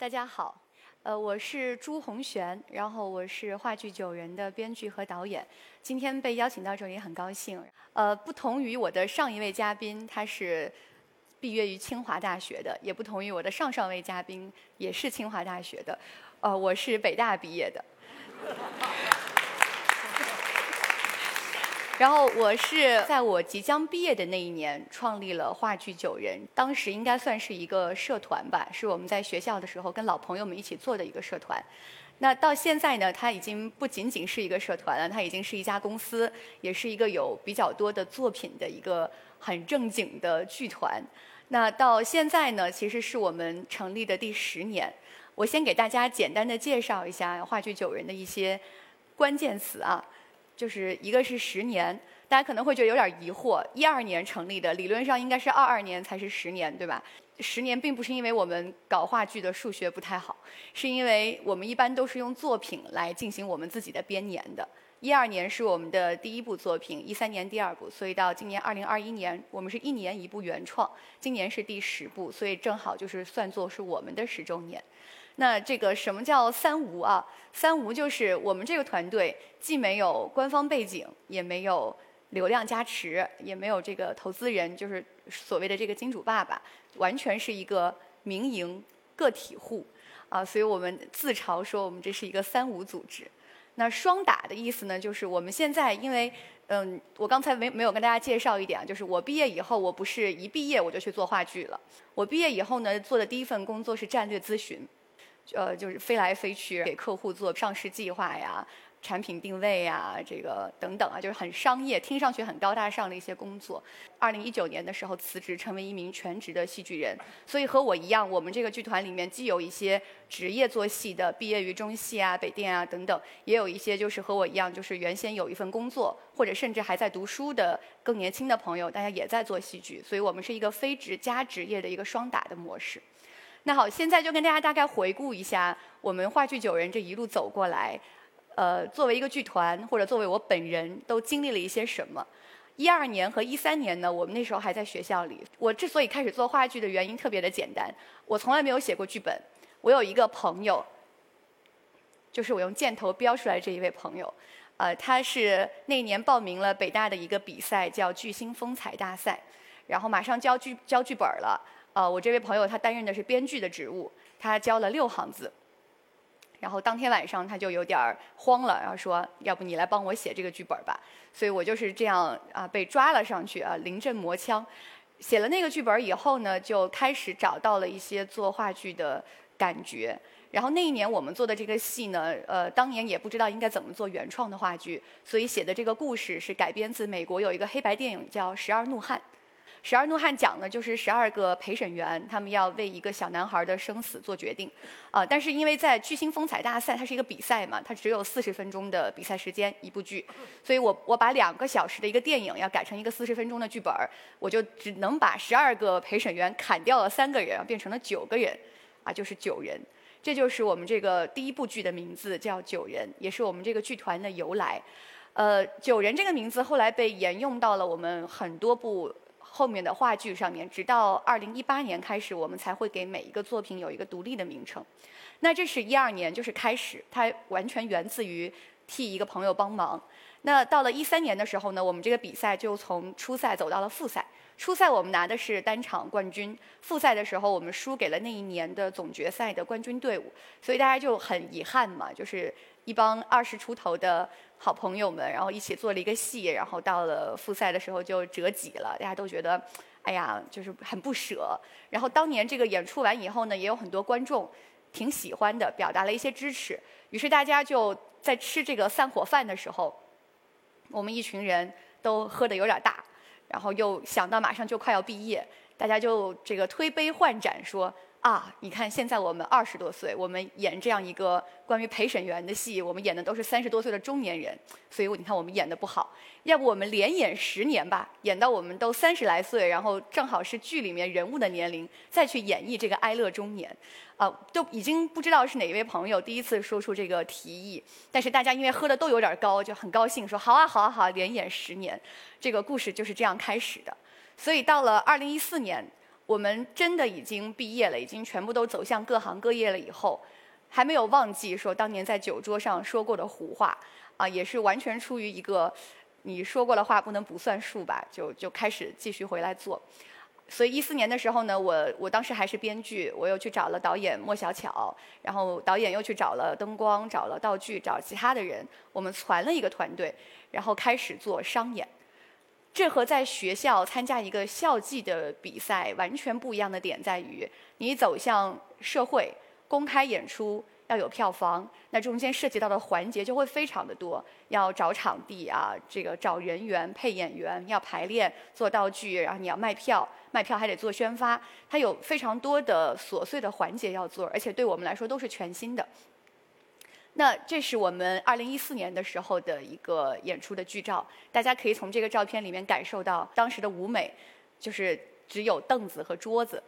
大家好，呃，我是朱红璇，然后我是话剧《九人》的编剧和导演。今天被邀请到这里很高兴。呃，不同于我的上一位嘉宾，他是毕业于清华大学的，也不同于我的上上位嘉宾，也是清华大学的。呃，我是北大毕业的。然后我是在我即将毕业的那一年创立了话剧九人，当时应该算是一个社团吧，是我们在学校的时候跟老朋友们一起做的一个社团。那到现在呢，它已经不仅仅是一个社团了，它已经是一家公司，也是一个有比较多的作品的一个很正经的剧团。那到现在呢，其实是我们成立的第十年。我先给大家简单的介绍一下话剧九人的一些关键词啊。就是一个是十年，大家可能会觉得有点疑惑，一二年成立的，理论上应该是二二年才是十年，对吧？十年并不是因为我们搞话剧的数学不太好，是因为我们一般都是用作品来进行我们自己的编年的。一二年是我们的第一部作品，一三年第二部，所以到今年二零二一年，我们是一年一部原创，今年是第十部，所以正好就是算作是我们的十周年。那这个什么叫三无啊？三无就是我们这个团队既没有官方背景，也没有流量加持，也没有这个投资人，就是所谓的这个金主爸爸，完全是一个民营个体户啊。所以我们自嘲说我们这是一个三无组织。那双打的意思呢，就是我们现在因为嗯，我刚才没没有跟大家介绍一点，就是我毕业以后，我不是一毕业我就去做话剧了。我毕业以后呢，做的第一份工作是战略咨询。呃，就是飞来飞去给客户做上市计划呀、产品定位呀，这个等等啊，就是很商业，听上去很高大上的一些工作。二零一九年的时候辞职，成为一名全职的戏剧人。所以和我一样，我们这个剧团里面既有一些职业做戏的，毕业于中戏啊、北电啊等等，也有一些就是和我一样，就是原先有一份工作，或者甚至还在读书的更年轻的朋友，大家也在做戏剧。所以我们是一个非职加职业的一个双打的模式。那好，现在就跟大家大概回顾一下我们话剧九人这一路走过来，呃，作为一个剧团或者作为我本人都经历了一些什么。一二年和一三年呢，我们那时候还在学校里。我之所以开始做话剧的原因特别的简单，我从来没有写过剧本。我有一个朋友，就是我用箭头标出来这一位朋友，呃，他是那年报名了北大的一个比赛，叫巨星风采大赛，然后马上交剧交剧本了。呃，我这位朋友他担任的是编剧的职务，他交了六行字，然后当天晚上他就有点慌了，然后说：“要不你来帮我写这个剧本吧？”所以我就是这样啊被抓了上去啊，临阵磨枪，写了那个剧本以后呢，就开始找到了一些做话剧的感觉。然后那一年我们做的这个戏呢，呃，当年也不知道应该怎么做原创的话剧，所以写的这个故事是改编自美国有一个黑白电影叫《十二怒汉》。十二怒汉讲的就是十二个陪审员，他们要为一个小男孩的生死做决定，啊，但是因为在巨星风采大赛，它是一个比赛嘛，它只有四十分钟的比赛时间，一部剧，所以我我把两个小时的一个电影要改成一个四十分钟的剧本我就只能把十二个陪审员砍掉了三个人，变成了九个人，啊，就是九人，这就是我们这个第一部剧的名字叫九人，也是我们这个剧团的由来，呃，九人这个名字后来被沿用到了我们很多部。后面的话剧上面，直到二零一八年开始，我们才会给每一个作品有一个独立的名称。那这是一二年，就是开始，它完全源自于替一个朋友帮忙。那到了一三年的时候呢，我们这个比赛就从初赛走到了复赛。初赛我们拿的是单场冠军，复赛的时候我们输给了那一年的总决赛的冠军队伍，所以大家就很遗憾嘛，就是一帮二十出头的好朋友们，然后一起做了一个戏，然后到了复赛的时候就折戟了，大家都觉得，哎呀，就是很不舍。然后当年这个演出完以后呢，也有很多观众挺喜欢的，表达了一些支持，于是大家就在吃这个散伙饭的时候，我们一群人都喝的有点大。然后又想到马上就快要毕业，大家就这个推杯换盏说啊，你看现在我们二十多岁，我们演这样一个关于陪审员的戏，我们演的都是三十多岁的中年人，所以你看我们演的不好，要不我们连演十年吧，演到我们都三十来岁，然后正好是剧里面人物的年龄，再去演绎这个哀乐中年。啊，都已经不知道是哪一位朋友第一次说出这个提议，但是大家因为喝的都有点高，就很高兴说好啊好啊好，连演十年，这个故事就是这样开始的。所以到了二零一四年，我们真的已经毕业了，已经全部都走向各行各业了以后，还没有忘记说当年在酒桌上说过的胡话，啊，也是完全出于一个你说过的话不能不算数吧，就就开始继续回来做。所以一四年的时候呢，我我当时还是编剧，我又去找了导演莫小巧，然后导演又去找了灯光，找了道具，找其他的人，我们攒了一个团队，然后开始做商演。这和在学校参加一个校际的比赛完全不一样的点在于，你走向社会公开演出。要有票房，那中间涉及到的环节就会非常的多，要找场地啊，这个找人员、配演员，要排练、做道具，然后你要卖票，卖票还得做宣发，它有非常多的琐碎的环节要做，而且对我们来说都是全新的。那这是我们二零一四年的时候的一个演出的剧照，大家可以从这个照片里面感受到当时的舞美，就是只有凳子和桌子，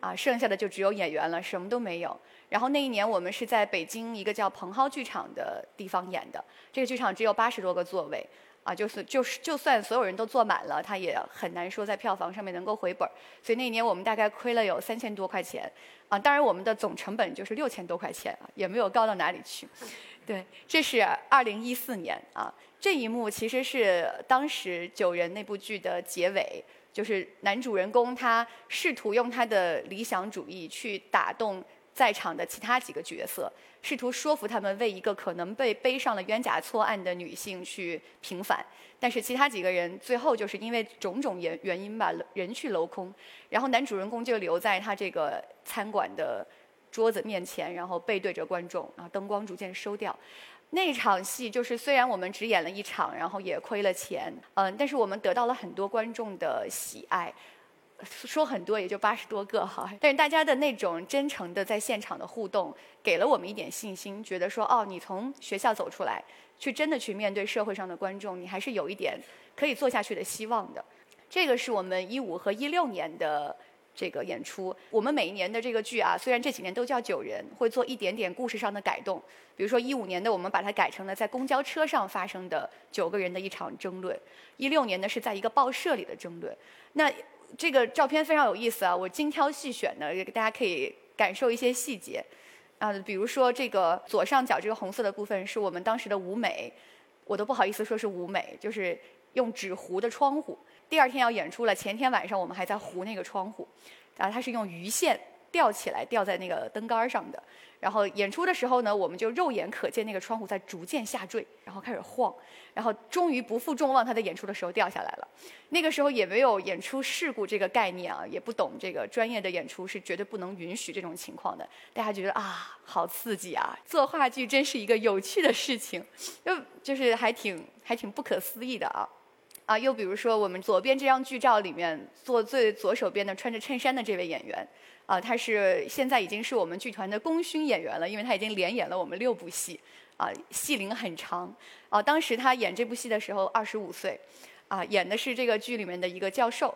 啊，剩下的就只有演员了，什么都没有。然后那一年我们是在北京一个叫蓬蒿剧场的地方演的，这个剧场只有八十多个座位，啊，就是就是就算所有人都坐满了，他也很难说在票房上面能够回本儿。所以那一年我们大概亏了有三千多块钱，啊，当然我们的总成本就是六千多块钱啊，也没有高到哪里去。对，这是二零一四年啊，这一幕其实是当时《九人》那部剧的结尾，就是男主人公他试图用他的理想主义去打动。在场的其他几个角色试图说服他们为一个可能被背上了冤假错案的女性去平反，但是其他几个人最后就是因为种种原原因吧，人去楼空，然后男主人公就留在他这个餐馆的桌子面前，然后背对着观众，然后灯光逐渐收掉。那场戏就是虽然我们只演了一场，然后也亏了钱，嗯，但是我们得到了很多观众的喜爱。说很多也就八十多个哈，但是大家的那种真诚的在现场的互动，给了我们一点信心，觉得说哦，你从学校走出来，去真的去面对社会上的观众，你还是有一点可以做下去的希望的。这个是我们一五和一六年的这个演出。我们每一年的这个剧啊，虽然这几年都叫九人，会做一点点故事上的改动。比如说一五年的，我们把它改成了在公交车上发生的九个人的一场争论；一六年呢，是在一个报社里的争论。那这个照片非常有意思啊！我精挑细选的，大家可以感受一些细节啊。比如说，这个左上角这个红色的部分是我们当时的舞美，我都不好意思说是舞美，就是用纸糊的窗户。第二天要演出了，前天晚上我们还在糊那个窗户，啊，它是用鱼线吊起来，吊在那个灯杆上的。然后演出的时候呢，我们就肉眼可见那个窗户在逐渐下坠，然后开始晃，然后终于不负众望，他在演出的时候掉下来了。那个时候也没有演出事故这个概念啊，也不懂这个专业的演出是绝对不能允许这种情况的。大家觉得啊，好刺激啊！做话剧真是一个有趣的事情，就就是还挺还挺不可思议的啊。啊，又比如说我们左边这张剧照里面坐最左手边的穿着衬衫的这位演员。啊，他是现在已经是我们剧团的功勋演员了，因为他已经连演了我们六部戏，啊，戏龄很长。啊，当时他演这部戏的时候二十五岁，啊，演的是这个剧里面的一个教授。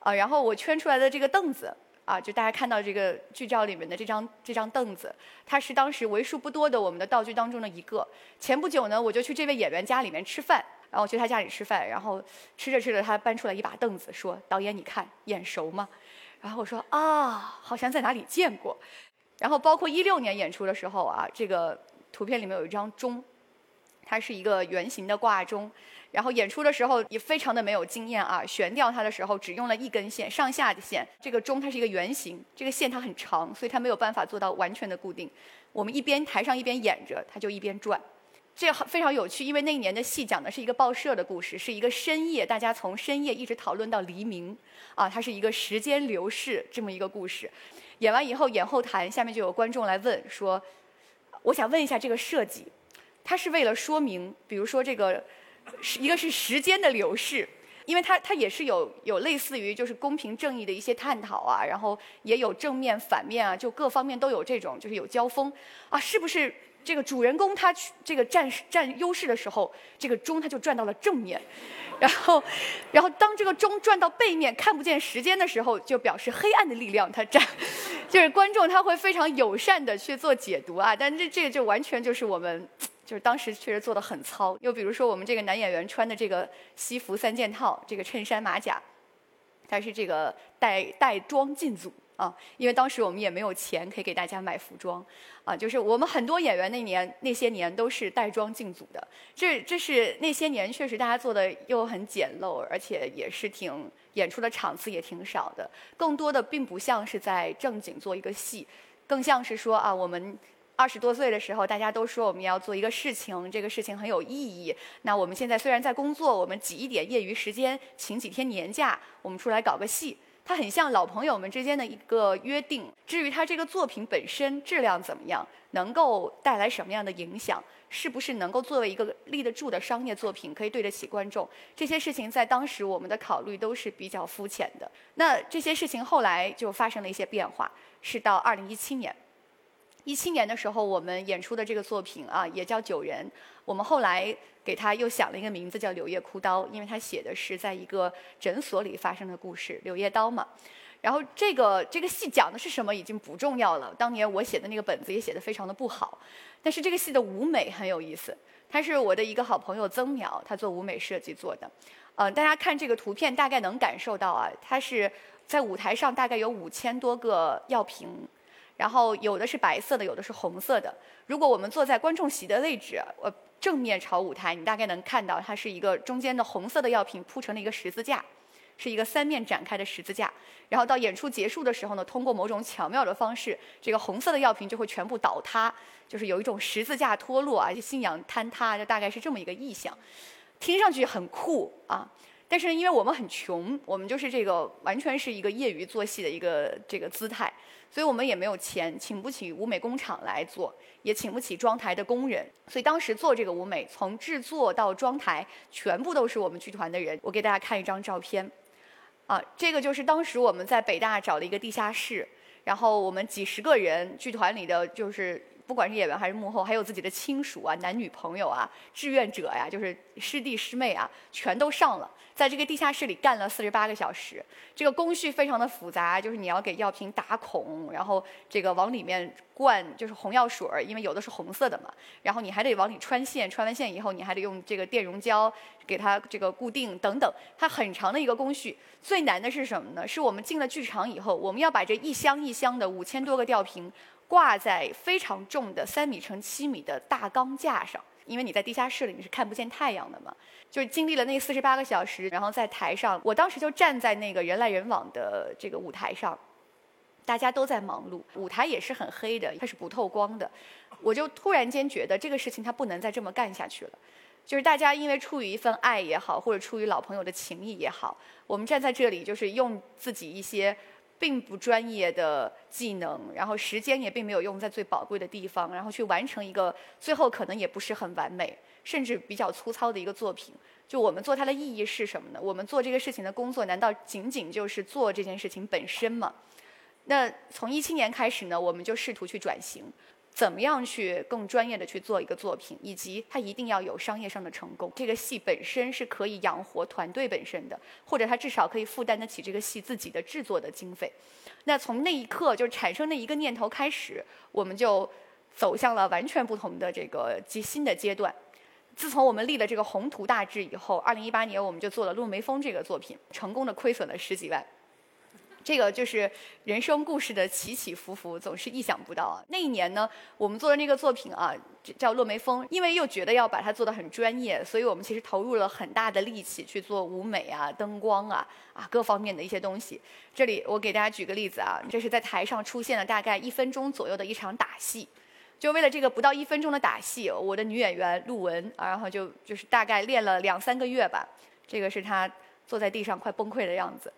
啊，然后我圈出来的这个凳子，啊，就大家看到这个剧照里面的这张这张凳子，它是当时为数不多的我们的道具当中的一个。前不久呢，我就去这位演员家里面吃饭，然后我去他家里吃饭，然后吃着吃着，他搬出来一把凳子，说：“导演，你看眼熟吗？”然后我说啊，好像在哪里见过。然后包括一六年演出的时候啊，这个图片里面有一张钟，它是一个圆形的挂钟。然后演出的时候也非常的没有经验啊，悬吊它的时候只用了一根线，上下的线。这个钟它是一个圆形，这个线它很长，所以它没有办法做到完全的固定。我们一边台上一边演着，它就一边转。这非常有趣，因为那一年的戏讲的是一个报社的故事，是一个深夜，大家从深夜一直讨论到黎明，啊，它是一个时间流逝这么一个故事。演完以后，演后台下面就有观众来问说：“我想问一下这个设计，它是为了说明，比如说这个是，一个是时间的流逝，因为它它也是有有类似于就是公平正义的一些探讨啊，然后也有正面反面啊，就各方面都有这种就是有交锋啊，是不是？”这个主人公他去这个占占优势的时候，这个钟他就转到了正面，然后，然后当这个钟转到背面看不见时间的时候，就表示黑暗的力量他占，就是观众他会非常友善的去做解读啊，但这这个就完全就是我们就是当时确实做的很糙。又比如说我们这个男演员穿的这个西服三件套，这个衬衫马甲，它是这个带带妆进组。啊，因为当时我们也没有钱可以给大家买服装，啊，就是我们很多演员那年那些年都是带妆进组的。这这是那些年确实大家做的又很简陋，而且也是挺演出的场次也挺少的，更多的并不像是在正经做一个戏，更像是说啊我们。二十多岁的时候，大家都说我们要做一个事情，这个事情很有意义。那我们现在虽然在工作，我们挤一点业余时间，请几天年假，我们出来搞个戏。它很像老朋友们之间的一个约定。至于它这个作品本身质量怎么样，能够带来什么样的影响，是不是能够作为一个立得住的商业作品，可以对得起观众，这些事情在当时我们的考虑都是比较肤浅的。那这些事情后来就发生了一些变化，是到二零一七年。一七年的时候，我们演出的这个作品啊，也叫《九人》。我们后来给他又想了一个名字，叫《柳叶枯刀》，因为他写的是在一个诊所里发生的故事，柳叶刀嘛。然后这个这个戏讲的是什么已经不重要了。当年我写的那个本子也写的非常的不好，但是这个戏的舞美很有意思。他是我的一个好朋友曾淼，他做舞美设计做的。呃，大家看这个图片，大概能感受到啊，他是在舞台上大概有五千多个药瓶。然后有的是白色的，有的是红色的。如果我们坐在观众席的位置，呃，正面朝舞台，你大概能看到它是一个中间的红色的药瓶铺成了一个十字架，是一个三面展开的十字架。然后到演出结束的时候呢，通过某种巧妙的方式，这个红色的药瓶就会全部倒塌，就是有一种十字架脱落啊，信仰坍塌，就大概是这么一个意象。听上去很酷啊，但是因为我们很穷，我们就是这个完全是一个业余做戏的一个这个姿态。所以我们也没有钱，请不起舞美工厂来做，也请不起妆台的工人。所以当时做这个舞美，从制作到妆台，全部都是我们剧团的人。我给大家看一张照片，啊，这个就是当时我们在北大找了一个地下室，然后我们几十个人，剧团里的就是不管是演员还是幕后，还有自己的亲属啊、男女朋友啊、志愿者呀，就是师弟师妹啊，全都上了。在这个地下室里干了四十八个小时，这个工序非常的复杂，就是你要给药瓶打孔，然后这个往里面灌就是红药水儿，因为有的是红色的嘛，然后你还得往里穿线，穿完线以后你还得用这个电容胶给它这个固定等等，它很长的一个工序。最难的是什么呢？是我们进了剧场以后，我们要把这一箱一箱的五千多个吊瓶挂在非常重的三米乘七米的大钢架上。因为你在地下室里你是看不见太阳的嘛，就是经历了那四十八个小时，然后在台上，我当时就站在那个人来人往的这个舞台上，大家都在忙碌，舞台也是很黑的，它是不透光的，我就突然间觉得这个事情它不能再这么干下去了，就是大家因为出于一份爱也好，或者出于老朋友的情谊也好，我们站在这里就是用自己一些。并不专业的技能，然后时间也并没有用在最宝贵的地方，然后去完成一个最后可能也不是很完美，甚至比较粗糙的一个作品。就我们做它的意义是什么呢？我们做这个事情的工作，难道仅仅就是做这件事情本身吗？那从一七年开始呢，我们就试图去转型。怎么样去更专业的去做一个作品，以及它一定要有商业上的成功。这个戏本身是可以养活团队本身的，或者它至少可以负担得起这个戏自己的制作的经费。那从那一刻就产生那一个念头开始，我们就走向了完全不同的这个及新的阶段。自从我们立了这个宏图大志以后，二零一八年我们就做了《落梅风》这个作品，成功的亏损了十几万。这个就是人生故事的起起伏伏，总是意想不到啊！那一年呢，我们做的那个作品啊，叫《落梅风》，因为又觉得要把它做得很专业，所以我们其实投入了很大的力气去做舞美啊、灯光啊、啊各方面的一些东西。这里我给大家举个例子啊，这是在台上出现了大概一分钟左右的一场打戏，就为了这个不到一分钟的打戏，我的女演员陆文，然后就就是大概练了两三个月吧。这个是她坐在地上快崩溃的样子。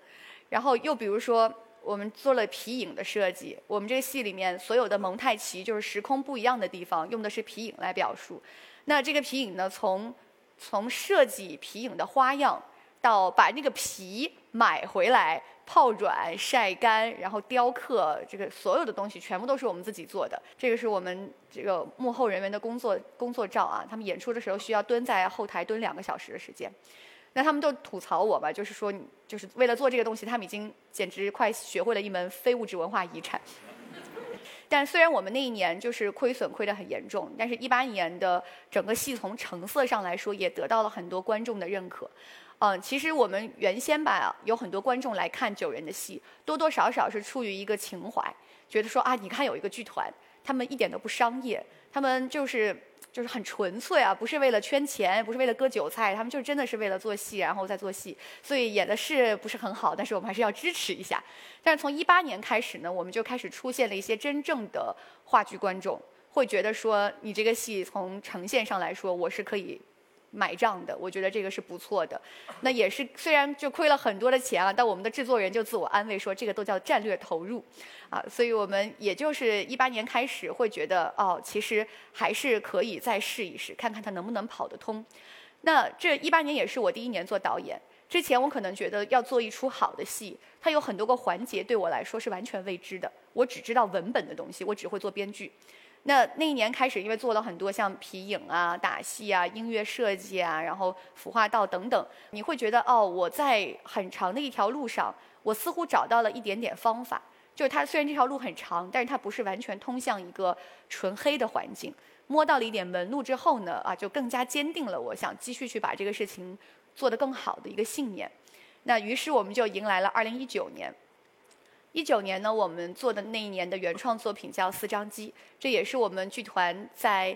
然后又比如说，我们做了皮影的设计。我们这个戏里面所有的蒙太奇，就是时空不一样的地方，用的是皮影来表述。那这个皮影呢，从从设计皮影的花样，到把那个皮买回来泡软晒干，然后雕刻，这个所有的东西全部都是我们自己做的。这个是我们这个幕后人员的工作工作照啊，他们演出的时候需要蹲在后台蹲两个小时的时间。那他们都吐槽我吧，就是说，就是为了做这个东西，他们已经简直快学会了一门非物质文化遗产。但虽然我们那一年就是亏损亏得很严重，但是一八年的整个戏从成色上来说，也得到了很多观众的认可。嗯，其实我们原先吧，有很多观众来看九人的戏，多多少少是出于一个情怀，觉得说啊，你看有一个剧团，他们一点都不商业，他们就是就是很纯粹啊，不是为了圈钱，不是为了割韭菜，他们就真的是为了做戏，然后再做戏。所以演的是不是很好，但是我们还是要支持一下。但是从一八年开始呢，我们就开始出现了一些真正的话剧观众，会觉得说，你这个戏从呈现上来说，我是可以。买账的，我觉得这个是不错的。那也是虽然就亏了很多的钱啊，但我们的制作人就自我安慰说，这个都叫战略投入，啊，所以我们也就是一八年开始会觉得，哦，其实还是可以再试一试，看看它能不能跑得通。那这一八年也是我第一年做导演，之前我可能觉得要做一出好的戏，它有很多个环节对我来说是完全未知的，我只知道文本的东西，我只会做编剧。那那一年开始，因为做了很多像皮影啊、打戏啊、音乐设计啊，然后孵化道等等，你会觉得哦，我在很长的一条路上，我似乎找到了一点点方法。就是它虽然这条路很长，但是它不是完全通向一个纯黑的环境。摸到了一点门路之后呢，啊，就更加坚定了我想继续去把这个事情做得更好的一个信念。那于是我们就迎来了二零一九年。一九年呢，我们做的那一年的原创作品叫《四张机》，这也是我们剧团在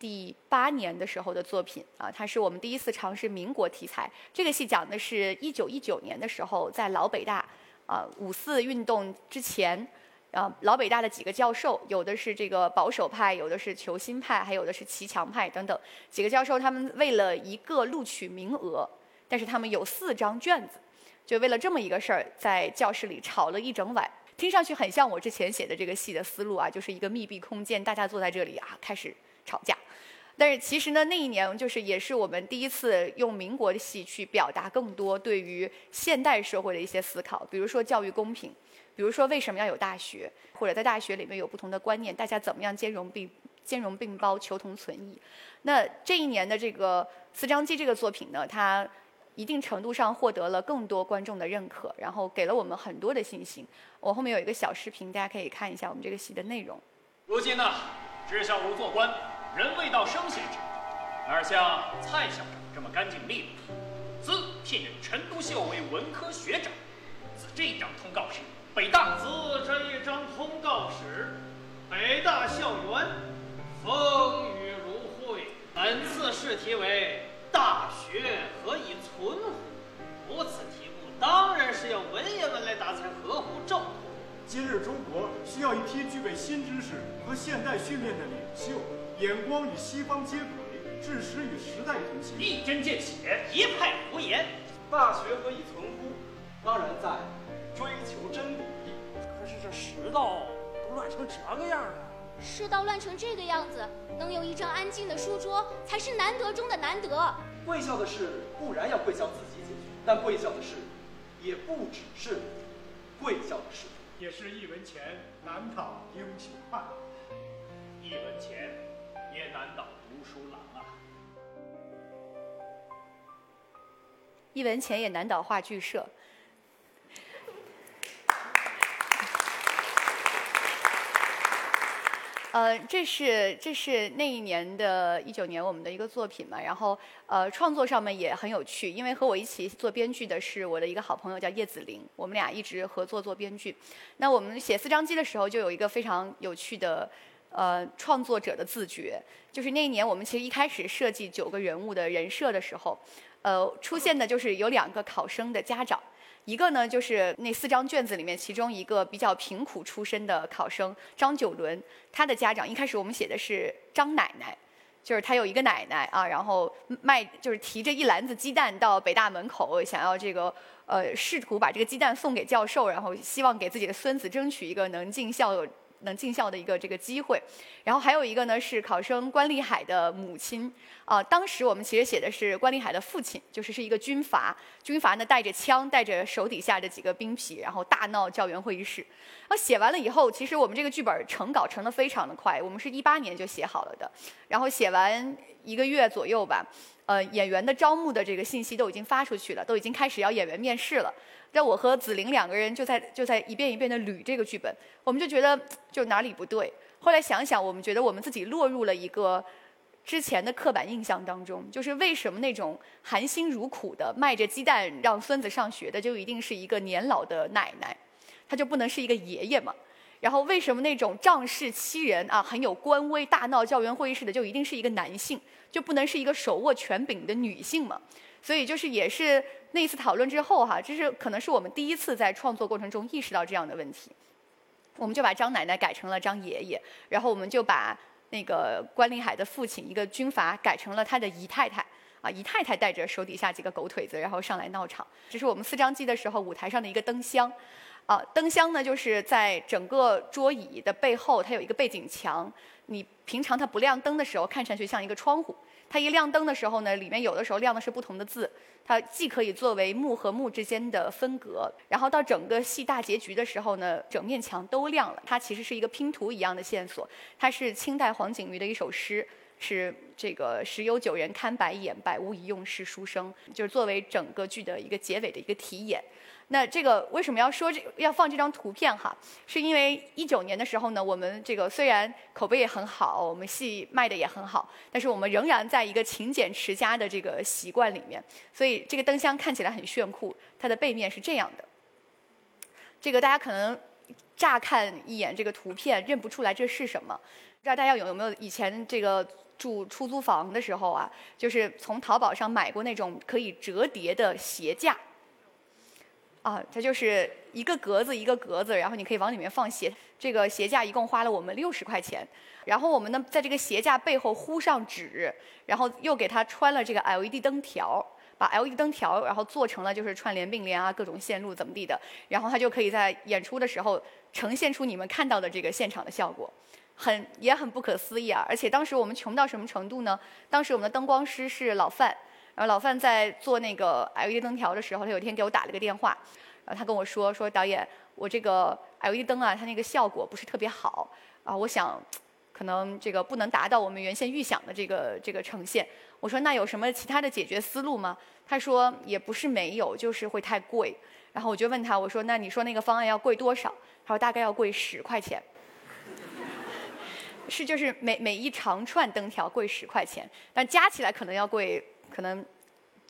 第八年的时候的作品啊。它是我们第一次尝试民国题材。这个戏讲的是一九一九年的时候，在老北大啊五四运动之前，啊老北大的几个教授，有的是这个保守派，有的是求新派，还有的是骑墙派等等几个教授，他们为了一个录取名额，但是他们有四张卷子。就为了这么一个事儿，在教室里吵了一整晚，听上去很像我之前写的这个戏的思路啊，就是一个密闭空间，大家坐在这里啊，开始吵架。但是其实呢，那一年就是也是我们第一次用民国的戏去表达更多对于现代社会的一些思考，比如说教育公平，比如说为什么要有大学，或者在大学里面有不同的观念，大家怎么样兼容并兼容并包，求同存异。那这一年的这个《四张机》这个作品呢，它。一定程度上获得了更多观众的认可，然后给了我们很多的信心。我后面有一个小视频，大家可以看一下我们这个戏的内容。如今呢，知孝如做官，人未到升贤之年，而像蔡校长这么干净利落，兹聘任陈独秀为文科学长。自这张通告时，北大自这一张通告时，北大校园风雨如晦。本次试题为。大学何以存乎？如此题目当然是要文言文来答才合乎正途。今日中国需要一批具备新知识和现代训练的领袖，眼光与西方接轨，志识与时代同行，一针见血，一派胡言。大学何以存乎？当然在追求真理。可是这世道都乱成这个样了。世道乱成这个样子，能有一张安静的书桌，才是难得中的难得。贵校的事固然要贵校自己解决，但贵校的事也不只是贵校的事。也是一文钱难倒英雄汉，一文钱也难倒读书郎啊。一文钱也难倒话剧社。呃，这是这是那一年的一九年我们的一个作品嘛，然后呃创作上面也很有趣，因为和我一起做编剧的是我的一个好朋友叫叶子玲，我们俩一直合作做编剧。那我们写四张机的时候就有一个非常有趣的呃创作者的自觉，就是那一年我们其实一开始设计九个人物的人设的时候，呃出现的就是有两个考生的家长。一个呢，就是那四张卷子里面，其中一个比较贫苦出身的考生张九伦，他的家长一开始我们写的是张奶奶，就是他有一个奶奶啊，然后卖就是提着一篮子鸡蛋到北大门口，想要这个呃试图把这个鸡蛋送给教授，然后希望给自己的孙子争取一个能进校。能尽孝的一个这个机会，然后还有一个呢是考生关立海的母亲啊。当时我们其实写的是关立海的父亲，就是是一个军阀，军阀呢带着枪，带着手底下的几个兵痞，然后大闹教员会议室。然后写完了以后，其实我们这个剧本成稿成的非常的快，我们是一八年就写好了的，然后写完一个月左右吧，呃，演员的招募的这个信息都已经发出去了，都已经开始要演员面试了。那我和子玲两个人就在就在一遍一遍的捋这个剧本，我们就觉得就哪里不对。后来想想，我们觉得我们自己落入了一个之前的刻板印象当中，就是为什么那种含辛茹苦的卖着鸡蛋让孙子上学的，就一定是一个年老的奶奶，他就不能是一个爷爷嘛？然后为什么那种仗势欺人啊，很有官威、大闹教员会议室的，就一定是一个男性，就不能是一个手握权柄的女性嘛？所以就是也是那次讨论之后哈，这是可能是我们第一次在创作过程中意识到这样的问题，我们就把张奶奶改成了张爷爷，然后我们就把那个关林海的父亲一个军阀改成了他的姨太太啊，姨太太带着手底下几个狗腿子，然后上来闹场。这是我们四张机的时候舞台上的一个灯箱。啊，灯箱呢，就是在整个桌椅的背后，它有一个背景墙。你平常它不亮灯的时候，看上去像一个窗户；它一亮灯的时候呢，里面有的时候亮的是不同的字。它既可以作为幕和幕之间的分隔，然后到整个戏大结局的时候呢，整面墙都亮了。它其实是一个拼图一样的线索。它是清代黄景瑜的一首诗，是这个“十有九人看白眼，百无一用是书生”，就是作为整个剧的一个结尾的一个题眼。那这个为什么要说这要放这张图片哈？是因为一九年的时候呢，我们这个虽然口碑也很好，我们戏卖的也很好，但是我们仍然在一个勤俭持家的这个习惯里面，所以这个灯箱看起来很炫酷。它的背面是这样的，这个大家可能乍看一眼这个图片认不出来这是什么。不知道大家有有没有以前这个住出租房的时候啊，就是从淘宝上买过那种可以折叠的鞋架。啊，它就是一个格子一个格子，然后你可以往里面放鞋。这个鞋架一共花了我们六十块钱，然后我们呢在这个鞋架背后糊上纸，然后又给它穿了这个 LED 灯条，把 LED 灯条然后做成了就是串联并联啊各种线路怎么地的，然后它就可以在演出的时候呈现出你们看到的这个现场的效果，很也很不可思议啊！而且当时我们穷到什么程度呢？当时我们的灯光师是老范。然后老范在做那个 LED 灯条的时候，他有一天给我打了个电话，然后他跟我说说导演，我这个 LED 灯啊，它那个效果不是特别好啊，我想可能这个不能达到我们原先预想的这个这个呈现。我说那有什么其他的解决思路吗？他说也不是没有，就是会太贵。然后我就问他，我说那你说那个方案要贵多少？他说大概要贵十块钱。是就是每每一长串灯条贵十块钱，但加起来可能要贵。可能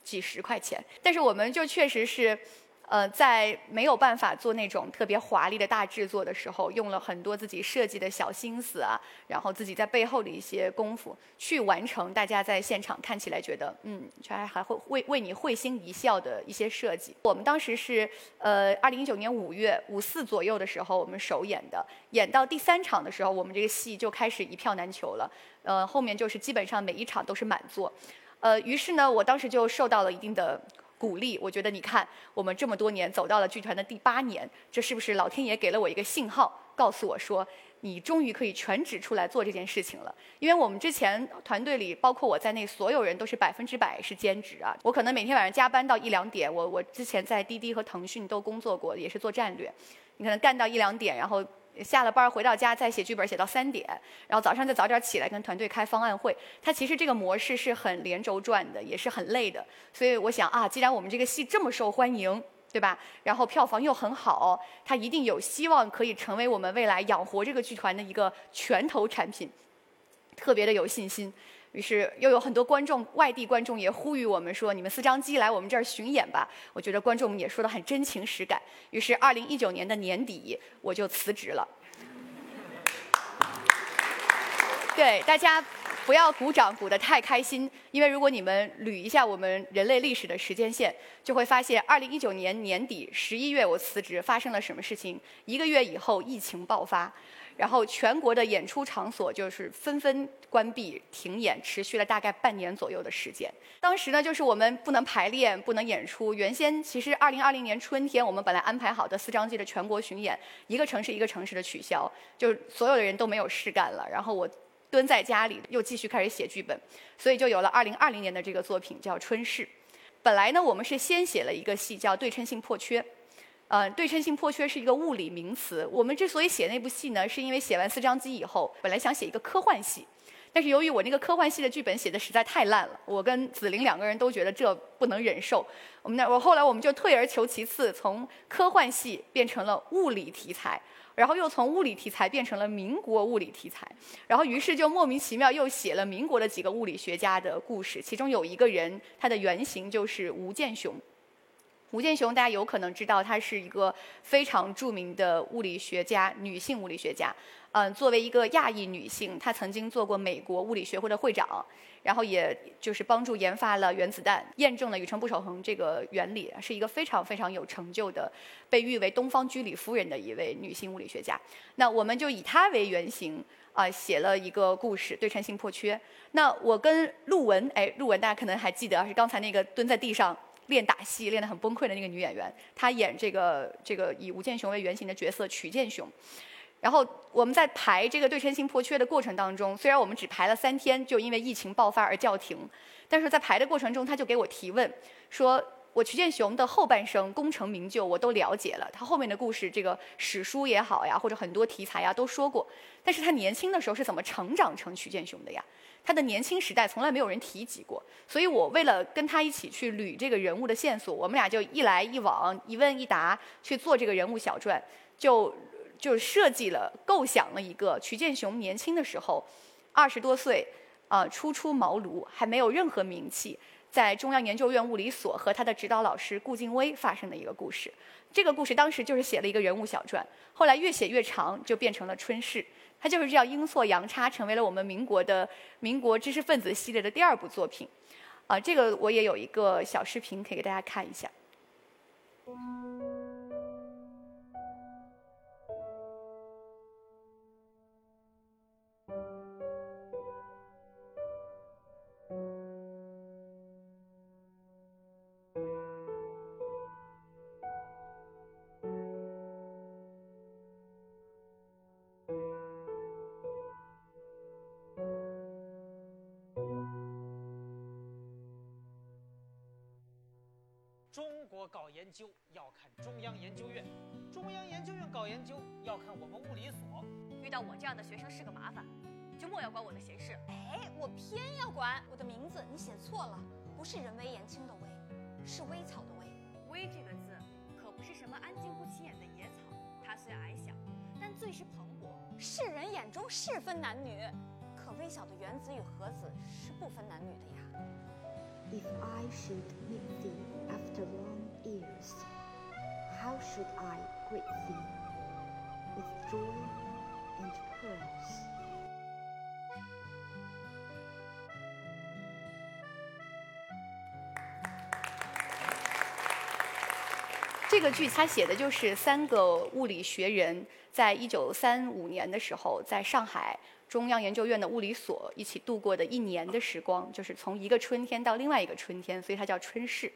几十块钱，但是我们就确实是。呃，在没有办法做那种特别华丽的大制作的时候，用了很多自己设计的小心思啊，然后自己在背后的一些功夫去完成，大家在现场看起来觉得，嗯，却还还会为为你会心一笑的一些设计。我们当时是呃，二零一九年五月五四左右的时候，我们首演的，演到第三场的时候，我们这个戏就开始一票难求了，呃，后面就是基本上每一场都是满座，呃，于是呢，我当时就受到了一定的。鼓励，我觉得你看，我们这么多年走到了剧团的第八年，这是不是老天爷给了我一个信号，告诉我说，你终于可以全职出来做这件事情了？因为我们之前团队里，包括我在内，所有人都是百分之百是兼职啊。我可能每天晚上加班到一两点，我我之前在滴滴和腾讯都工作过，也是做战略，你可能干到一两点，然后。下了班回到家再写剧本写到三点，然后早上再早点起来跟团队开方案会。他其实这个模式是很连轴转的，也是很累的。所以我想啊，既然我们这个戏这么受欢迎，对吧？然后票房又很好，它一定有希望可以成为我们未来养活这个剧团的一个拳头产品，特别的有信心。于是又有很多观众，外地观众也呼吁我们说：“你们四张机来我们这儿巡演吧。”我觉得观众们也说的很真情实感。于是，二零一九年的年底，我就辞职了。对大家不要鼓掌鼓得太开心，因为如果你们捋一下我们人类历史的时间线，就会发现二零一九年年底十一月我辞职，发生了什么事情？一个月以后疫情爆发。然后全国的演出场所就是纷纷关闭停演，持续了大概半年左右的时间。当时呢，就是我们不能排练，不能演出。原先其实二零二零年春天我们本来安排好的四张机的全国巡演，一个城市一个城市的取消，就所有的人都没有事干了。然后我蹲在家里又继续开始写剧本，所以就有了二零二零年的这个作品叫《春逝》。本来呢，我们是先写了一个戏叫《对称性破缺》。呃，对称性破缺是一个物理名词。我们之所以写那部戏呢，是因为写完四张机以后，本来想写一个科幻戏，但是由于我那个科幻戏的剧本写的实在太烂了，我跟子玲两个人都觉得这不能忍受。我们那我后来我们就退而求其次，从科幻戏变成了物理题材。然后又从物理题材变成了民国物理题材，然后于是就莫名其妙又写了民国的几个物理学家的故事，其中有一个人他的原型就是吴健雄。吴健雄大家有可能知道，她是一个非常著名的物理学家，女性物理学家。嗯，作为一个亚裔女性，她曾经做过美国物理学会的会长，然后也就是帮助研发了原子弹，验证了宇称不守恒这个原理，是一个非常非常有成就的，被誉为东方居里夫人的一位女性物理学家。那我们就以她为原型啊，写了一个故事《对称性破缺》。那我跟陆文，哎，陆文大家可能还记得，是刚才那个蹲在地上练打戏练得很崩溃的那个女演员，她演这个这个以吴健雄为原型的角色曲健雄。然后我们在排这个对称性破缺的过程当中，虽然我们只排了三天，就因为疫情爆发而叫停，但是在排的过程中，他就给我提问，说我曲建雄的后半生功成名就我都了解了，他后面的故事这个史书也好呀，或者很多题材呀都说过，但是他年轻的时候是怎么成长成曲建雄的呀？他的年轻时代从来没有人提及过，所以我为了跟他一起去捋这个人物的线索，我们俩就一来一往，一问一答去做这个人物小传，就。就设计了、构想了一个曲建雄年轻的时候，二十多岁，啊，初出茅庐，还没有任何名气，在中央研究院物理所和他的指导老师顾静薇发生的一个故事。这个故事当时就是写了一个人物小传，后来越写越长，就变成了春逝。它就是这样阴错阳差，成为了我们民国的民国知识分子系列的第二部作品。啊，这个我也有一个小视频可以给大家看一下。搞研究要看中央研究院，中央研究院搞研究要看我们物理所。遇到我这样的学生是个麻烦，就莫要管我的闲事。哎，我偏要管。我的名字你写错了，不是人微言轻的微，是微草的微。微这个字可不是什么安静不起眼的野草，它虽矮小，但最是蓬勃。世人眼中是分男女，可微小的原子与核子是不分男女的呀。If I should meet thee after long years, how should I greet thee with joy and pearls? 这个剧它写的就是三个物理学人在一九三五年的时候在上海。中央研究院的物理所一起度过的一年的时光，就是从一个春天到另外一个春天，所以它叫春逝。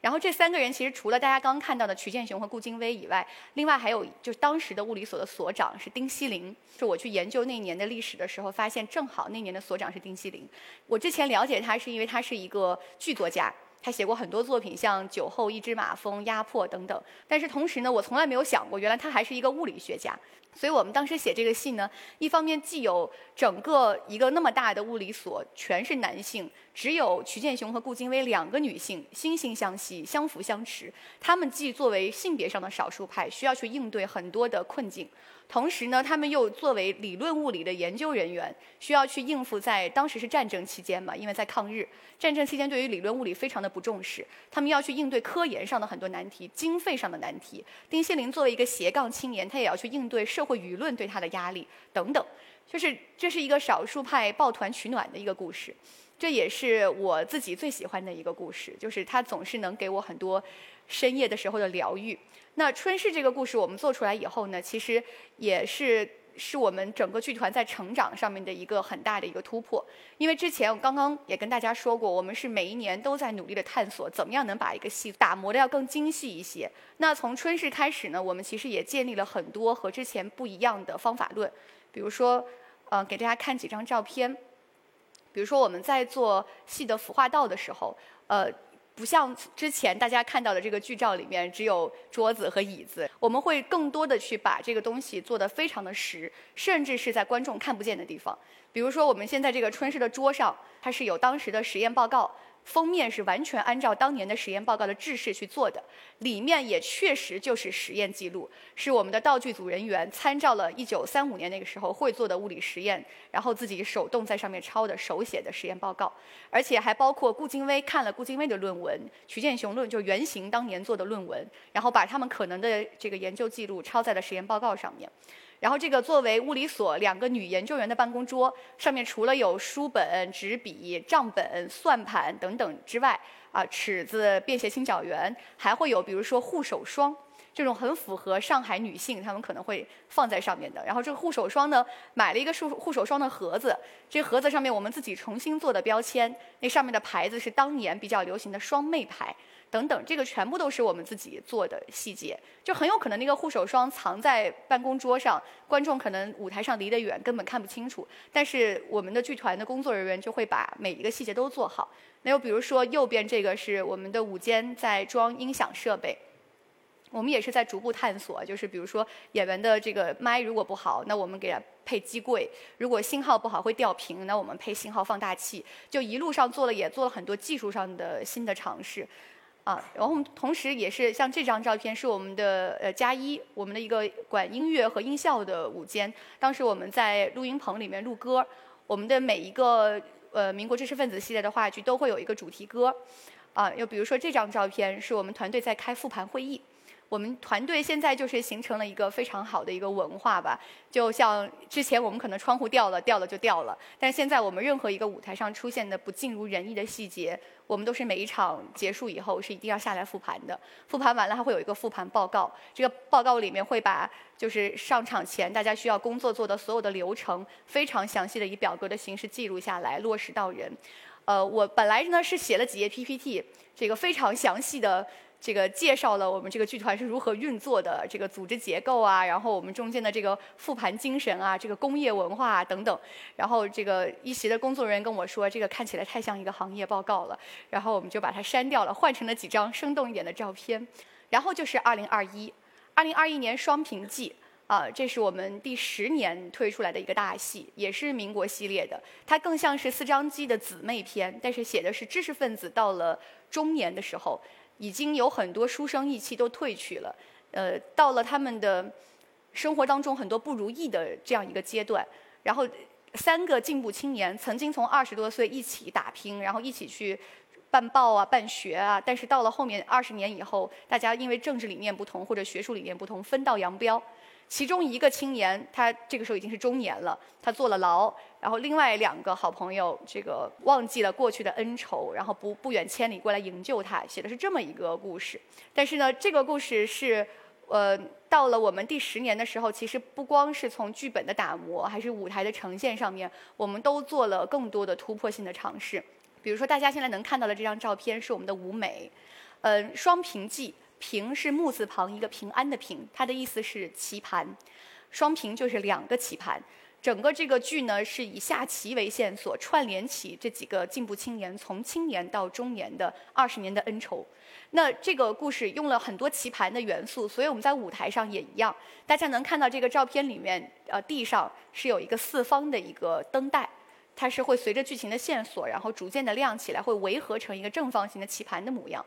然后这三个人其实除了大家刚刚看到的曲健雄和顾京威以外，另外还有就是当时的物理所的所长是丁锡林。就我去研究那年的历史的时候，发现正好那年的所长是丁锡林。我之前了解他是因为他是一个剧作家。他写过很多作品，像《酒后一只马蜂》《压迫》等等。但是同时呢，我从来没有想过，原来他还是一个物理学家。所以我们当时写这个戏呢，一方面既有整个一个那么大的物理所全是男性，只有曲健雄和顾京威两个女性，惺惺相惜、相扶相持。他们既作为性别上的少数派，需要去应对很多的困境。同时呢，他们又作为理论物理的研究人员，需要去应付在当时是战争期间嘛，因为在抗日战争期间，对于理论物理非常的不重视，他们要去应对科研上的很多难题、经费上的难题。丁锡林作为一个斜杠青年，他也要去应对社会舆论对他的压力等等，就是这是一个少数派抱团取暖的一个故事，这也是我自己最喜欢的一个故事，就是他总是能给我很多深夜的时候的疗愈。那春逝这个故事我们做出来以后呢，其实也是是我们整个剧团在成长上面的一个很大的一个突破。因为之前我刚刚也跟大家说过，我们是每一年都在努力的探索，怎么样能把一个戏打磨的要更精细一些。那从春逝开始呢，我们其实也建立了很多和之前不一样的方法论。比如说，呃，给大家看几张照片。比如说我们在做戏的腐化道的时候，呃。不像之前大家看到的这个剧照里面只有桌子和椅子，我们会更多的去把这个东西做得非常的实，甚至是在观众看不见的地方。比如说我们现在这个春逝的桌上，它是有当时的实验报告，封面是完全按照当年的实验报告的制式去做的，里面也确实就是实验记录，是我们的道具组人员参照了1935年那个时候会做的物理实验，然后自己手动在上面抄的手写的实验报告，而且还包括顾京微看了顾京微的论文，徐建雄论就原型当年做的论文，然后把他们可能的这个研究记录抄在了实验报告上面。然后这个作为物理所两个女研究员的办公桌，上面除了有书本、纸笔、账本、算盘等等之外，啊，尺子、便携清角圆，还会有比如说护手霜，这种很符合上海女性她们可能会放在上面的。然后这个护手霜呢，买了一个护护手霜的盒子，这盒子上面我们自己重新做的标签，那上面的牌子是当年比较流行的双妹牌。等等，这个全部都是我们自己做的细节，就很有可能那个护手霜藏在办公桌上，观众可能舞台上离得远，根本看不清楚。但是我们的剧团的工作人员就会把每一个细节都做好。那又比如说右边这个是我们的舞间在装音响设备，我们也是在逐步探索，就是比如说演员的这个麦如果不好，那我们给他配机柜；如果信号不好会掉屏，那我们配信号放大器。就一路上做了也做了很多技术上的新的尝试。啊，然后同时也是像这张照片是我们的呃加一，我们的一个管音乐和音效的舞间。当时我们在录音棚里面录歌，我们的每一个呃民国知识分子系列的话剧都会有一个主题歌。啊，又比如说这张照片是我们团队在开复盘会议。我们团队现在就是形成了一个非常好的一个文化吧，就像之前我们可能窗户掉了，掉了就掉了，但是现在我们任何一个舞台上出现的不尽如人意的细节，我们都是每一场结束以后是一定要下来复盘的。复盘完了还会有一个复盘报告，这个报告里面会把就是上场前大家需要工作做的所有的流程，非常详细的以表格的形式记录下来，落实到人。呃，我本来呢是写了几页 PPT，这个非常详细的。这个介绍了我们这个剧团是如何运作的，这个组织结构啊，然后我们中间的这个复盘精神啊，这个工业文化啊等等。然后这个一席的工作人员跟我说，这个看起来太像一个行业报告了，然后我们就把它删掉了，换成了几张生动一点的照片。然后就是二零二一，二零二一年双屏记啊，这是我们第十年推出来的一个大戏，也是民国系列的。它更像是四张机的姊妹篇，但是写的是知识分子到了中年的时候。已经有很多书生意气都退去了，呃，到了他们的生活当中很多不如意的这样一个阶段。然后三个进步青年曾经从二十多岁一起打拼，然后一起去办报啊、办学啊，但是到了后面二十年以后，大家因为政治理念不同或者学术理念不同，分道扬镳。其中一个青年，他这个时候已经是中年了，他坐了牢。然后另外两个好朋友，这个忘记了过去的恩仇，然后不不远千里过来营救他，写的是这么一个故事。但是呢，这个故事是，呃，到了我们第十年的时候，其实不光是从剧本的打磨，还是舞台的呈现上面，我们都做了更多的突破性的尝试。比如说，大家现在能看到的这张照片是我们的舞美，嗯，双平记。平是木字旁一个平安的平，它的意思是棋盘，双平就是两个棋盘。整个这个剧呢是以下棋为线索，串联起这几个进步青年从青年到中年的二十年的恩仇。那这个故事用了很多棋盘的元素，所以我们在舞台上也一样。大家能看到这个照片里面，呃，地上是有一个四方的一个灯带，它是会随着剧情的线索，然后逐渐的亮起来，会围合成一个正方形的棋盘的模样。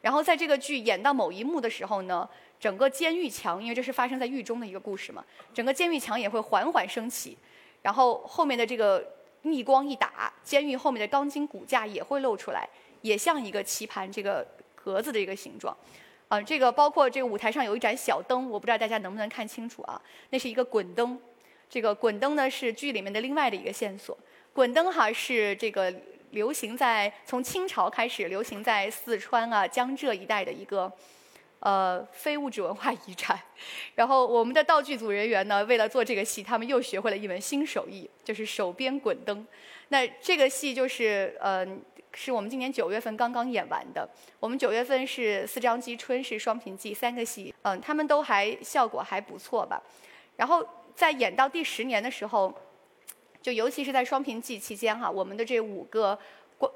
然后在这个剧演到某一幕的时候呢，整个监狱墙，因为这是发生在狱中的一个故事嘛，整个监狱墙也会缓缓升起，然后后面的这个逆光一打，监狱后面的钢筋骨架也会露出来，也像一个棋盘这个格子的一个形状。啊，这个包括这个舞台上有一盏小灯，我不知道大家能不能看清楚啊，那是一个滚灯。这个滚灯呢是剧里面的另外的一个线索，滚灯哈是这个。流行在从清朝开始流行在四川啊江浙一带的一个呃非物质文化遗产，然后我们的道具组人员呢，为了做这个戏，他们又学会了一门新手艺，就是手编滚灯。那这个戏就是呃是我们今年九月份刚刚演完的。我们九月份是四张机春是双屏记三个戏，嗯，他们都还效果还不错吧。然后在演到第十年的时候。就尤其是在双屏季期间哈，我们的这五个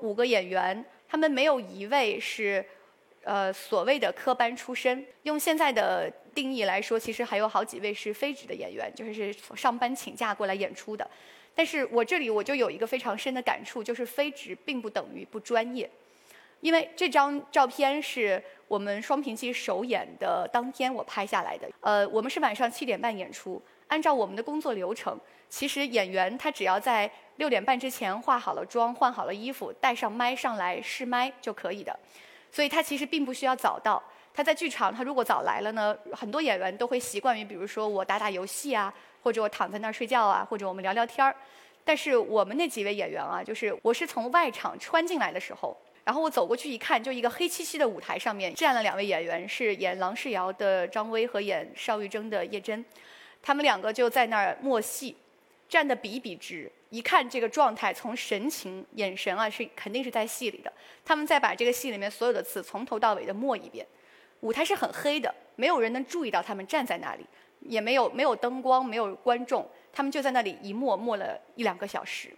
五个演员，他们没有一位是呃所谓的科班出身。用现在的定义来说，其实还有好几位是非职的演员，就是上班请假过来演出的。但是我这里我就有一个非常深的感触，就是非职并不等于不专业。因为这张照片是我们双屏季首演的当天我拍下来的。呃，我们是晚上七点半演出，按照我们的工作流程，其实演员他只要在六点半之前化好了妆、换好了衣服、带上麦上来试麦就可以的，所以他其实并不需要早到。他在剧场，他如果早来了呢，很多演员都会习惯于，比如说我打打游戏啊，或者我躺在那儿睡觉啊，或者我们聊聊天儿。但是我们那几位演员啊，就是我是从外场穿进来的时候，然后我走过去一看，就一个黑漆漆的舞台上面站了两位演员，是演郎世尧的张威和演邵玉峥的叶真，他们两个就在那儿默戏，站得笔笔直，一看这个状态，从神情、眼神啊，是肯定是在戏里的。他们再把这个戏里面所有的词从头到尾的默一遍。舞台是很黑的，没有人能注意到他们站在那里，也没有没有灯光，没有观众，他们就在那里一默默了一两个小时。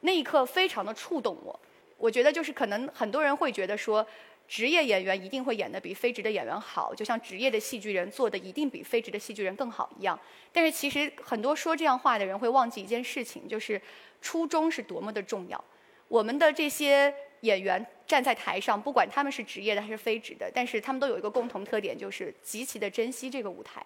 那一刻非常的触动我，我觉得就是可能很多人会觉得说，职业演员一定会演得比非职的演员好，就像职业的戏剧人做的一定比非职的戏剧人更好一样。但是其实很多说这样话的人会忘记一件事情，就是初衷是多么的重要。我们的这些。演员站在台上，不管他们是职业的还是非职的，但是他们都有一个共同特点，就是极其的珍惜这个舞台。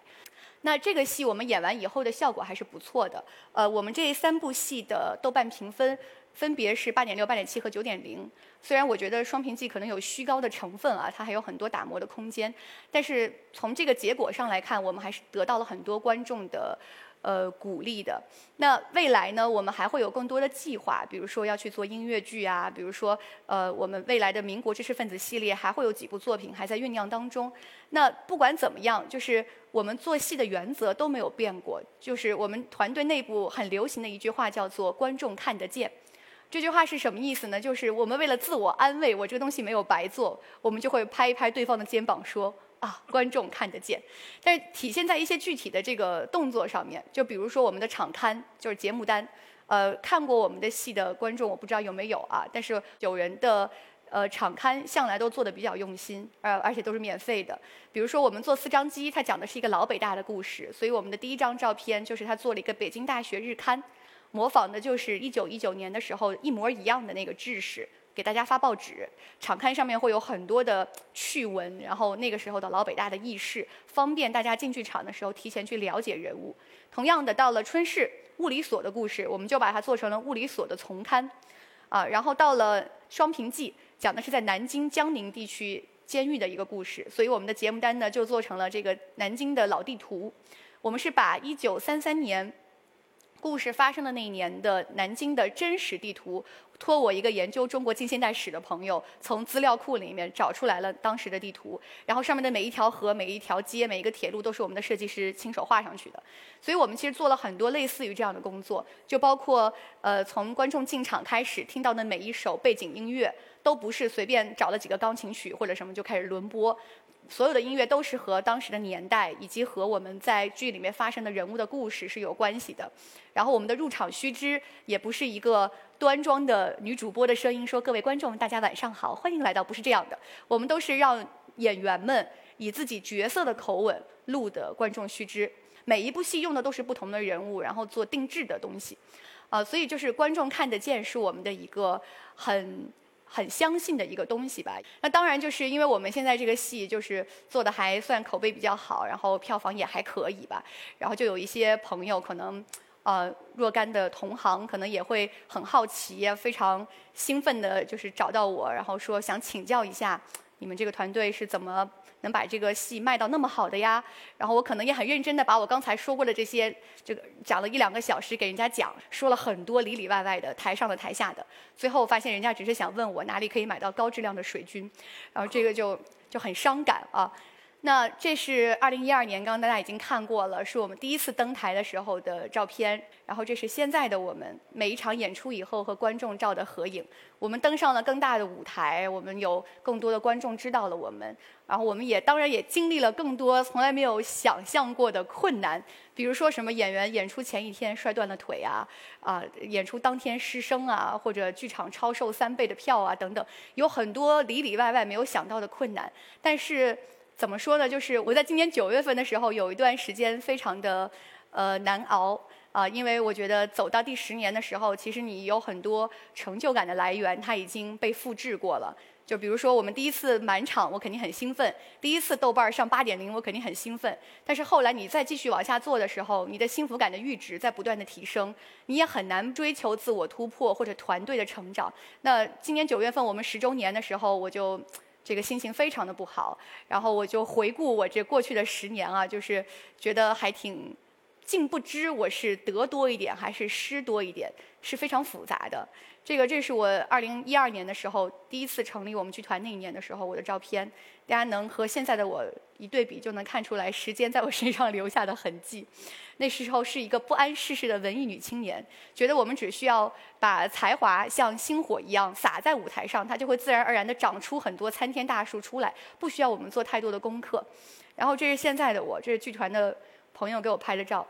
那这个戏我们演完以后的效果还是不错的。呃，我们这三部戏的豆瓣评分分别是八点六、八点七和九点零。虽然我觉得《双屏记》可能有虚高的成分啊，它还有很多打磨的空间，但是从这个结果上来看，我们还是得到了很多观众的。呃，鼓励的。那未来呢，我们还会有更多的计划，比如说要去做音乐剧啊，比如说，呃，我们未来的民国知识分子系列还会有几部作品还在酝酿当中。那不管怎么样，就是我们做戏的原则都没有变过，就是我们团队内部很流行的一句话叫做“观众看得见”。这句话是什么意思呢？就是我们为了自我安慰，我这个东西没有白做，我们就会拍一拍对方的肩膀说。啊，观众看得见，但是体现在一些具体的这个动作上面，就比如说我们的场刊，就是节目单。呃，看过我们的戏的观众，我不知道有没有啊，但是有人的呃场刊向来都做的比较用心，呃，而且都是免费的。比如说我们做四张机，它讲的是一个老北大的故事，所以我们的第一张照片就是他做了一个北京大学日刊，模仿的就是一九一九年的时候一模一样的那个制式。给大家发报纸，场刊上面会有很多的趣闻，然后那个时候的老北大的轶事，方便大家进剧场的时候提前去了解人物。同样的，到了春市物理所的故事，我们就把它做成了物理所的丛刊，啊，然后到了双平记，讲的是在南京江宁地区监狱的一个故事，所以我们的节目单呢就做成了这个南京的老地图。我们是把一九三三年故事发生的那一年的南京的真实地图。托我一个研究中国近现代史的朋友，从资料库里面找出来了当时的地图，然后上面的每一条河、每一条街、每一个铁路都是我们的设计师亲手画上去的。所以我们其实做了很多类似于这样的工作，就包括呃从观众进场开始听到的每一首背景音乐，都不是随便找了几个钢琴曲或者什么就开始轮播。所有的音乐都是和当时的年代以及和我们在剧里面发生的人物的故事是有关系的。然后我们的入场须知也不是一个端庄的女主播的声音说：“各位观众，大家晚上好，欢迎来到。”不是这样的，我们都是让演员们以自己角色的口吻录的观众须知。每一部戏用的都是不同的人物，然后做定制的东西。啊，所以就是观众看得见是我们的一个很。很相信的一个东西吧。那当然就是因为我们现在这个戏就是做的还算口碑比较好，然后票房也还可以吧。然后就有一些朋友可能，呃，若干的同行可能也会很好奇，非常兴奋的，就是找到我，然后说想请教一下你们这个团队是怎么。能把这个戏卖到那么好的呀，然后我可能也很认真的把我刚才说过的这些，这个讲了一两个小时给人家讲，说了很多里里外外的，台上的台下的，最后发现人家只是想问我哪里可以买到高质量的水军，然后这个就就很伤感啊。那这是二零一二年，刚刚大家已经看过了，是我们第一次登台的时候的照片。然后这是现在的我们，每一场演出以后和观众照的合影。我们登上了更大的舞台，我们有更多的观众知道了我们。然后我们也当然也经历了更多从来没有想象过的困难，比如说什么演员演出前一天摔断了腿啊，啊，演出当天失声啊，或者剧场超售三倍的票啊等等，有很多里里外外没有想到的困难，但是。怎么说呢？就是我在今年九月份的时候，有一段时间非常的呃难熬啊，因为我觉得走到第十年的时候，其实你有很多成就感的来源，它已经被复制过了。就比如说，我们第一次满场，我肯定很兴奋；第一次豆瓣上八点零，我肯定很兴奋。但是后来你再继续往下做的时候，你的幸福感的阈值在不断的提升，你也很难追求自我突破或者团队的成长。那今年九月份我们十周年的时候，我就这个心情非常的不好，然后我就回顾我这过去的十年啊，就是觉得还挺。竟不知我是得多一点还是失多一点，是非常复杂的。这个这是我二零一二年的时候第一次成立我们剧团那一年的时候我的照片，大家能和现在的我一对比，就能看出来时间在我身上留下的痕迹。那时候是一个不谙世事的文艺女青年，觉得我们只需要把才华像星火一样洒在舞台上，它就会自然而然地长出很多参天大树出来，不需要我们做太多的功课。然后这是现在的我，这是剧团的朋友给我拍的照。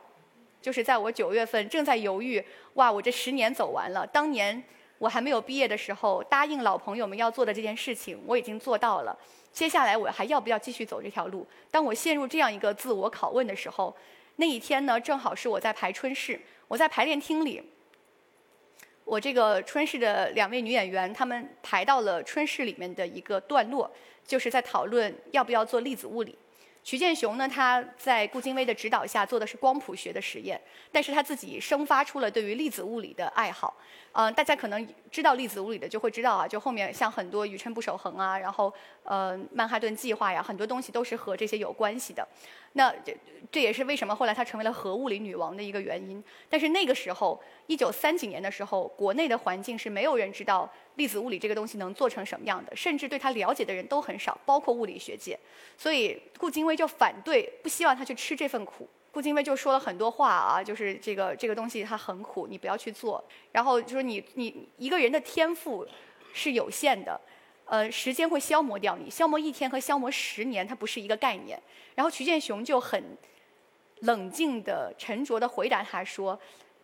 就是在我九月份正在犹豫，哇，我这十年走完了。当年我还没有毕业的时候，答应老朋友们要做的这件事情，我已经做到了。接下来我还要不要继续走这条路？当我陷入这样一个自我拷问的时候，那一天呢，正好是我在排春试，我在排练厅里，我这个春试的两位女演员，她们排到了春试里面的一个段落，就是在讨论要不要做粒子物理。徐建雄呢，他在顾金威的指导下做的是光谱学的实验，但是他自己生发出了对于粒子物理的爱好。嗯，大家可能知道粒子物理的就会知道啊，就后面像很多宇称不守恒啊，然后呃曼哈顿计划呀，很多东西都是和这些有关系的。那这这也是为什么后来她成为了核物理女王的一个原因。但是那个时候，一九三几年的时候，国内的环境是没有人知道。粒子物理这个东西能做成什么样的，甚至对他了解的人都很少，包括物理学界。所以顾金威就反对，不希望他去吃这份苦。顾金威就说了很多话啊，就是这个这个东西它很苦，你不要去做。然后就说你你一个人的天赋是有限的，呃，时间会消磨掉你，消磨一天和消磨十年它不是一个概念。然后徐建雄就很冷静的、沉着的回答他说。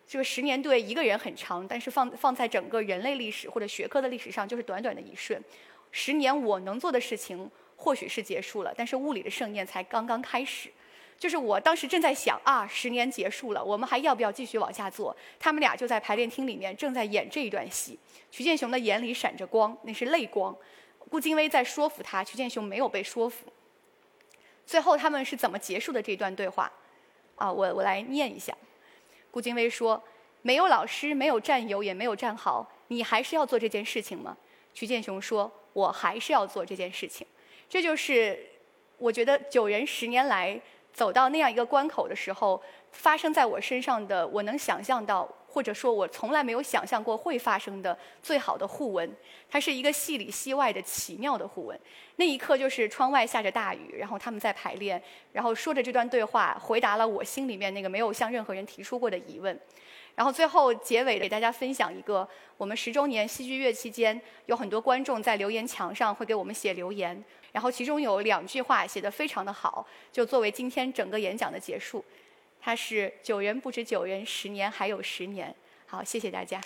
这个十年对一个人很长，但是放放在整个人类历史或者学科的历史上，就是短短的一瞬。十年我能做的事情或许是结束了，但是物理的盛宴才刚刚开始。就是我当时正在想啊，十年结束了，我们还要不要继续往下做？他们俩就在排练厅里面正在演这一段戏。瞿建雄的眼里闪着光，那是泪光。顾金威在说服他，瞿建雄没有被说服。最后他们是怎么结束的这段对话？啊，我我来念一下。顾金威说：“没有老师，没有战友，也没有战壕，你还是要做这件事情吗？”瞿建雄说：“我还是要做这件事情。”这就是我觉得九人十年来走到那样一个关口的时候，发生在我身上的，我能想象到。或者说我从来没有想象过会发生的最好的互文，它是一个戏里戏外的奇妙的互文。那一刻就是窗外下着大雨，然后他们在排练，然后说着这段对话，回答了我心里面那个没有向任何人提出过的疑问。然后最后结尾给大家分享一个，我们十周年戏剧月期间，有很多观众在留言墙上会给我们写留言，然后其中有两句话写得非常的好，就作为今天整个演讲的结束。他是九人不止九人，十年还有十年。好，谢谢大家。